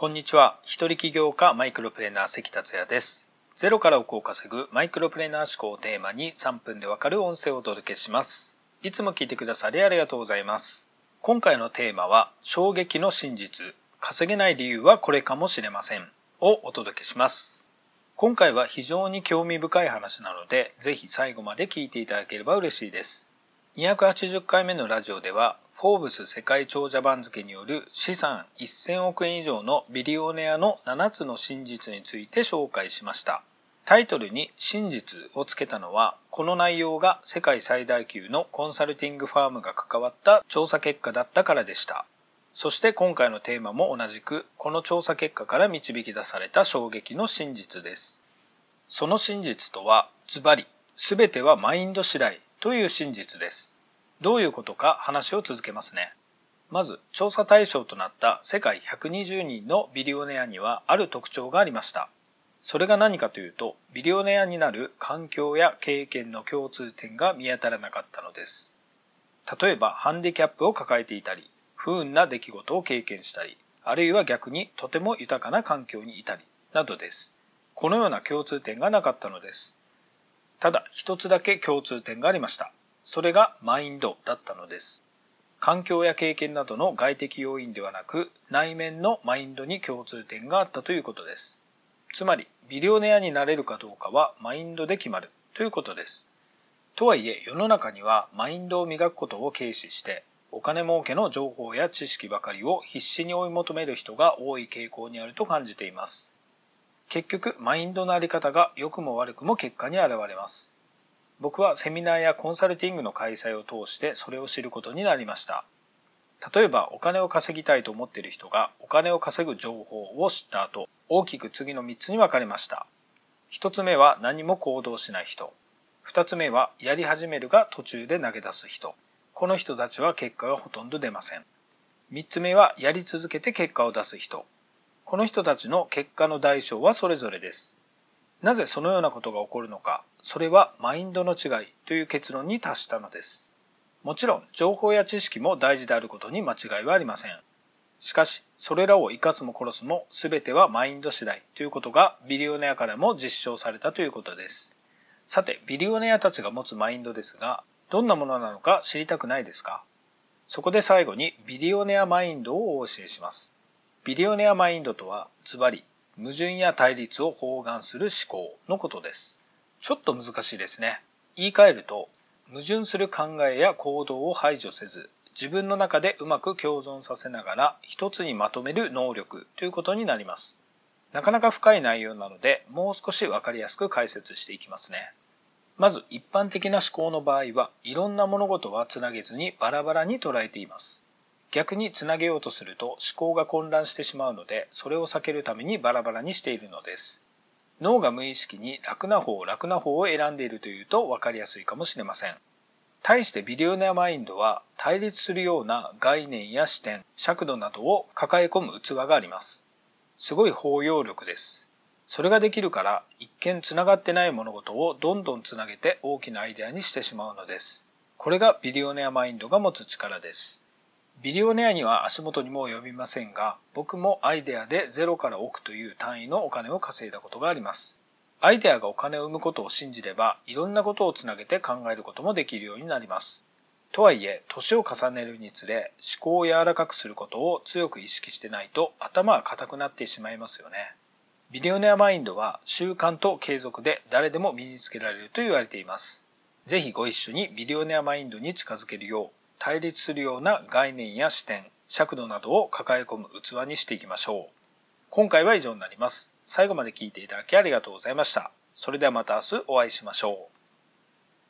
こんにちは。一人起業家マイクロプレーナー関達也です。ゼロから億を稼ぐマイクロプレーナー思考をテーマに3分でわかる音声をお届けします。いつも聞いてくださりありがとうございます。今回のテーマは衝撃の真実。稼げない理由はこれかもしれません。をお届けします。今回は非常に興味深い話なので、ぜひ最後まで聞いていただければ嬉しいです。280回目のラジオではフォーブス世界長者番付による資産1000億円以上のビリオネアの7つの真実について紹介しました。タイトルに真実をつけたのは、この内容が世界最大級のコンサルティングファームが関わった調査結果だったからでした。そして今回のテーマも同じく、この調査結果から導き出された衝撃の真実です。その真実とは、ズバリ、すべてはマインド次第という真実です。どういうことか話を続けますね。まず、調査対象となった世界120人のビリオネアにはある特徴がありました。それが何かというと、ビリオネアになる環境や経験の共通点が見当たらなかったのです。例えば、ハンディキャップを抱えていたり、不運な出来事を経験したり、あるいは逆にとても豊かな環境にいたり、などです。このような共通点がなかったのです。ただ、一つだけ共通点がありました。それがマインドだったのです。環境や経験などの外的要因ではなく、内面のマインドに共通点があったということです。つまり、ビリオネアになれるかどうかはマインドで決まるということです。とはいえ、世の中にはマインドを磨くことを軽視して、お金儲けの情報や知識ばかりを必死に追い求める人が多い傾向にあると感じています。結局、マインドのあり方が良くも悪くも結果に現れます。僕はセミナーやコンサルティングの開催を通してそれを知ることになりました。例えばお金を稼ぎたいと思っている人がお金を稼ぐ情報を知った後、大きく次の3つに分かれました。1つ目は何も行動しない人。2つ目はやり始めるが途中で投げ出す人。この人たちは結果がほとんど出ません。3つ目はやり続けて結果を出す人。この人たちの結果の代償はそれぞれです。なぜそのようなことが起こるのか、それはマインドの違いという結論に達したのです。もちろん、情報や知識も大事であることに間違いはありません。しかし、それらを生かすも殺すも全てはマインド次第ということがビリオネアからも実証されたということです。さて、ビリオネアたちが持つマインドですが、どんなものなのか知りたくないですか？そこで最後にビリオネアマインドをお教えします。ビリオネアマインドとは、ズバリ矛盾や対立を包含する思考のことです。ちょっと難しいですね。言い換えると、矛盾する考えや行動を排除せず、自分の中でうまく共存させながら一つにまとめる能力ということになります。なかなか深い内容なので、もう少しわかりやすく解説していきますね。まず一般的な思考の場合は、いろんな物事はつなげずにバラバラに捉えています。逆につなげようとすると思考が混乱してしまうので、それを避けるためにバラバラにしているのです。脳が無意識に楽な方、楽な方を選んでいるというと分かりやすいかもしれません。対してビリオネアマインドは対立するような概念や視点、尺度などを抱え込む器があります。すごい包容力です。それができるから一見つながってない物事をどんどんつなげて大きなアイデアにしてしまうのです。これがビリオネアマインドが持つ力です。ビリオネアには足元にも及びませんが、僕もアイデアで0から億という単位のお金を稼いだことがあります。アイデアがお金を生むことを信じれば、いろんなことをつなげて考えることもできるようになります。とはいえ、年を重ねるにつれ、思考を柔らかくすることを強く意識してないと頭が硬くなってしまいますよね。ビリオネアマインドは習慣と継続で誰でも身につけられると言われています。ぜひご一緒にビリオネアマインドに近づけるよう対立するような概念や視点、尺度などを抱え込む器にしていきましょう。今回は以上になります。最後まで聞いていただきありがとうございました。それではまた明日お会いしましょう。